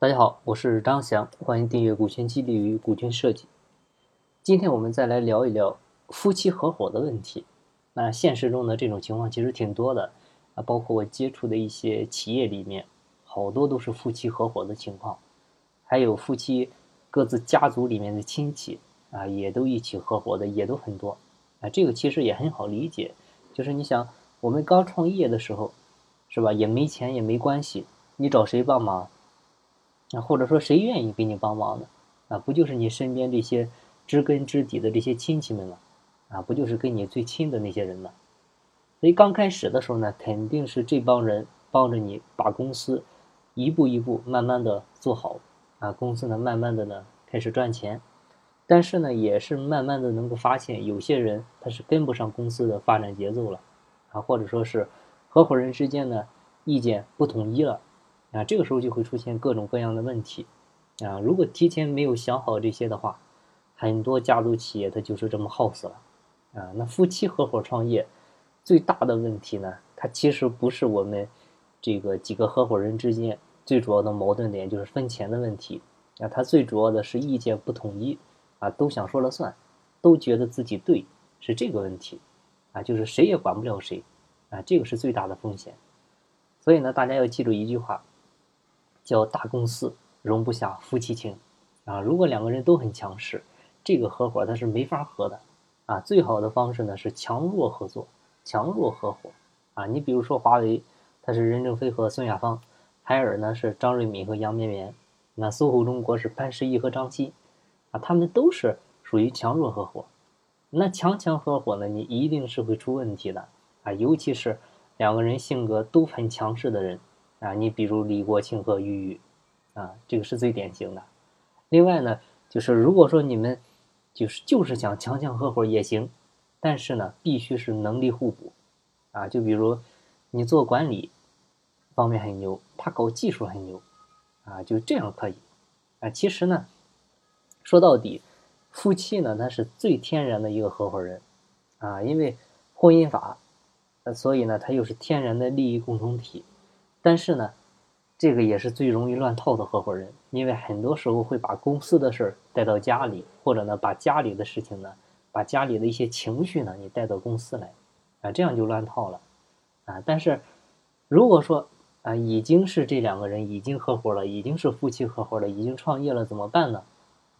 大家好，我是张翔，欢迎订阅股权激励与股权设计。今天我们再来聊一聊夫妻合伙的问题。那现实中的这种情况其实挺多的啊，包括我接触的一些企业里面，好多都是夫妻合伙的情况，还有夫妻各自家族里面的亲戚啊，也都一起合伙的，也都很多啊。这个其实也很好理解，就是你想，我们刚创业的时候，是吧？也没钱也没关系，你找谁帮忙？啊，或者说谁愿意给你帮忙呢？啊，不就是你身边这些知根知底的这些亲戚们吗？啊，不就是跟你最亲的那些人吗？所以刚开始的时候呢，肯定是这帮人帮着你把公司一步一步慢慢的做好，啊，公司呢慢慢的呢开始赚钱，但是呢也是慢慢的能够发现有些人他是跟不上公司的发展节奏了，啊，或者说是合伙人之间呢意见不统一了。啊，这个时候就会出现各种各样的问题，啊，如果提前没有想好这些的话，很多家族企业它就是这么耗死了，啊，那夫妻合伙创业最大的问题呢，它其实不是我们这个几个合伙人之间最主要的矛盾点，就是分钱的问题，啊，它最主要的是意见不统一，啊，都想说了算，都觉得自己对，是这个问题，啊，就是谁也管不了谁，啊，这个是最大的风险，所以呢，大家要记住一句话。叫大公司容不下夫妻情，啊，如果两个人都很强势，这个合伙它是没法合的，啊，最好的方式呢是强弱合作，强弱合伙，啊，你比如说华为，它是任正非和孙亚芳，海尔呢是张瑞敏和杨绵绵，那搜狐中国是潘石屹和张欣，啊，他们都是属于强弱合伙，那强强合伙呢，你一定是会出问题的，啊，尤其是两个人性格都很强势的人。啊，你比如李国庆和俞渝，啊，这个是最典型的。另外呢，就是如果说你们就是就是想强强合伙也行，但是呢，必须是能力互补。啊，就比如你做管理方面很牛，他搞技术很牛，啊，就这样可以。啊，其实呢，说到底，夫妻呢，他是最天然的一个合伙人，啊，因为婚姻法，所以呢，他又是天然的利益共同体。但是呢，这个也是最容易乱套的合伙人，因为很多时候会把公司的事儿带到家里，或者呢把家里的事情呢，把家里的一些情绪呢，你带到公司来，啊，这样就乱套了，啊，但是如果说啊已经是这两个人已经合伙了，已经是夫妻合伙了，已经创业了，怎么办呢？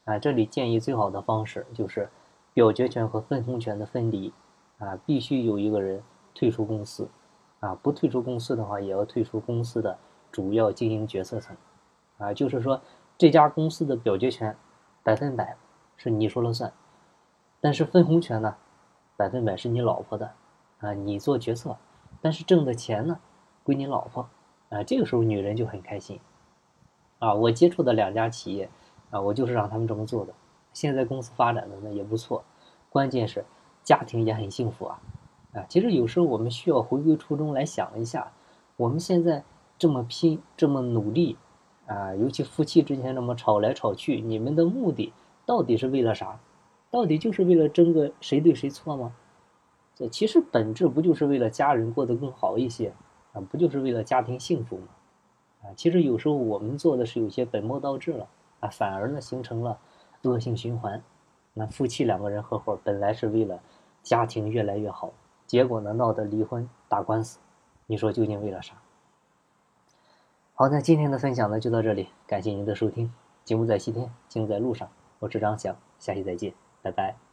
啊，这里建议最好的方式就是表决权和分红权的分离，啊，必须有一个人退出公司。啊，不退出公司的话，也要退出公司的主要经营决策层，啊，就是说这家公司的表决权百分百是你说了算，但是分红权呢，百分百是你老婆的，啊，你做决策，但是挣的钱呢归你老婆，啊，这个时候女人就很开心，啊，我接触的两家企业，啊，我就是让他们这么做的，现在公司发展的呢也不错，关键是家庭也很幸福啊。其实有时候我们需要回归初衷来想一下，我们现在这么拼，这么努力，啊，尤其夫妻之间这么吵来吵去，你们的目的到底是为了啥？到底就是为了争个谁对谁错吗？这其实本质不就是为了家人过得更好一些啊？不就是为了家庭幸福吗？啊，其实有时候我们做的是有些本末倒置了啊，反而呢形成了恶性循环。那夫妻两个人合伙本来是为了家庭越来越好。结果呢，闹得离婚打官司，你说究竟为了啥？好，那今天的分享呢就到这里，感谢您的收听。节目在西天，精在路上，我是张翔，下期再见，拜拜。